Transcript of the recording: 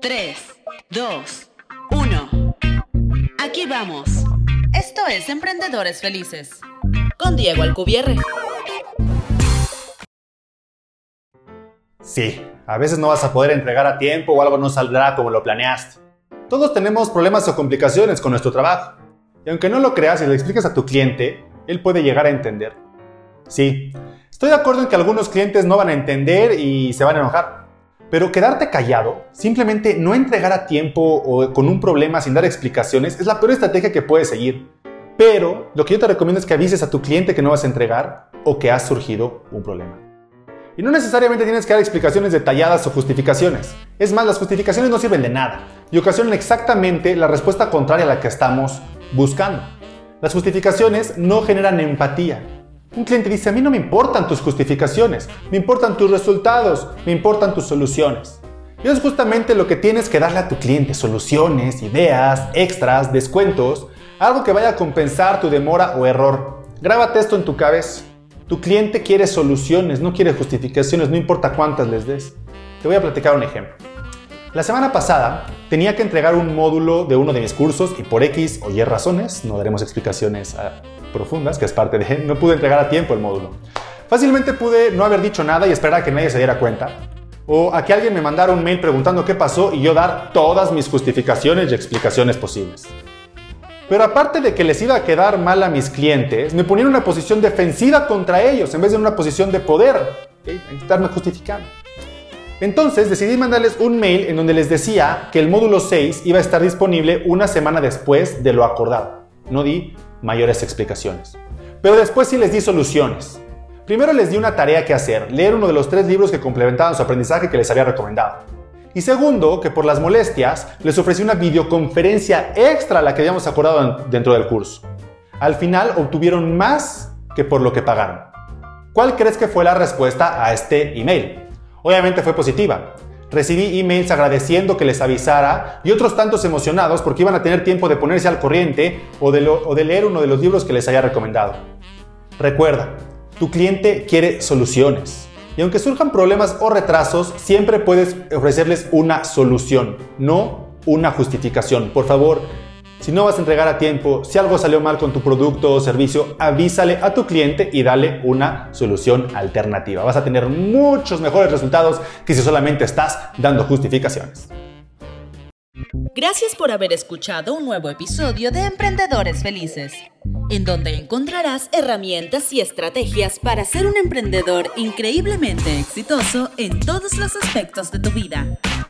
3, 2, 1. Aquí vamos. Esto es Emprendedores Felices. Con Diego Alcubierre. Sí, a veces no vas a poder entregar a tiempo o algo no saldrá como lo planeaste. Todos tenemos problemas o complicaciones con nuestro trabajo. Y aunque no lo creas y le expliques a tu cliente, él puede llegar a entender. Sí, estoy de acuerdo en que algunos clientes no van a entender y se van a enojar. Pero quedarte callado, simplemente no entregar a tiempo o con un problema sin dar explicaciones, es la peor estrategia que puedes seguir. Pero lo que yo te recomiendo es que avises a tu cliente que no vas a entregar o que ha surgido un problema. Y no necesariamente tienes que dar explicaciones detalladas o justificaciones. Es más, las justificaciones no sirven de nada y ocasionan exactamente la respuesta contraria a la que estamos buscando. Las justificaciones no generan empatía, un cliente dice, a mí no me importan tus justificaciones, me importan tus resultados, me importan tus soluciones. Y es justamente lo que tienes que darle a tu cliente, soluciones, ideas, extras, descuentos, algo que vaya a compensar tu demora o error. Grábate esto en tu cabeza. Tu cliente quiere soluciones, no quiere justificaciones, no importa cuántas les des. Te voy a platicar un ejemplo. La semana pasada tenía que entregar un módulo de uno de mis cursos y por X o Y razones, no daremos explicaciones a profundas, que es parte de, no pude entregar a tiempo el módulo. Fácilmente pude no haber dicho nada y esperar a que nadie se diera cuenta. O a que alguien me mandara un mail preguntando qué pasó y yo dar todas mis justificaciones y explicaciones posibles. Pero aparte de que les iba a quedar mal a mis clientes, me ponía en una posición defensiva contra ellos en vez de en una posición de poder. ¿okay? Estarme justificando. Entonces decidí mandarles un mail en donde les decía que el módulo 6 iba a estar disponible una semana después de lo acordado. No di mayores explicaciones. Pero después sí les di soluciones. Primero les di una tarea que hacer, leer uno de los tres libros que complementaban su aprendizaje que les había recomendado. Y segundo, que por las molestias les ofrecí una videoconferencia extra a la que habíamos acordado dentro del curso. Al final obtuvieron más que por lo que pagaron. ¿Cuál crees que fue la respuesta a este email? Obviamente fue positiva. Recibí emails agradeciendo que les avisara y otros tantos emocionados porque iban a tener tiempo de ponerse al corriente o de, leer uno de los libros que les haya recomendado. Recuerda, tu cliente quiere soluciones. Y aunque surjan problemas o retrasos, siempre puedes ofrecerles una solución, no una justificación. Por favor, si no vas a entregar a tiempo, si algo salió mal con tu producto o servicio, avísale a tu cliente y dale una solución alternativa. Vas a tener muchos mejores resultados que si solamente estás dando justificaciones. Gracias por haber escuchado un nuevo episodio de Emprendedores Felices, en donde encontrarás herramientas y estrategias para ser un emprendedor increíblemente exitoso en todos los aspectos de tu vida.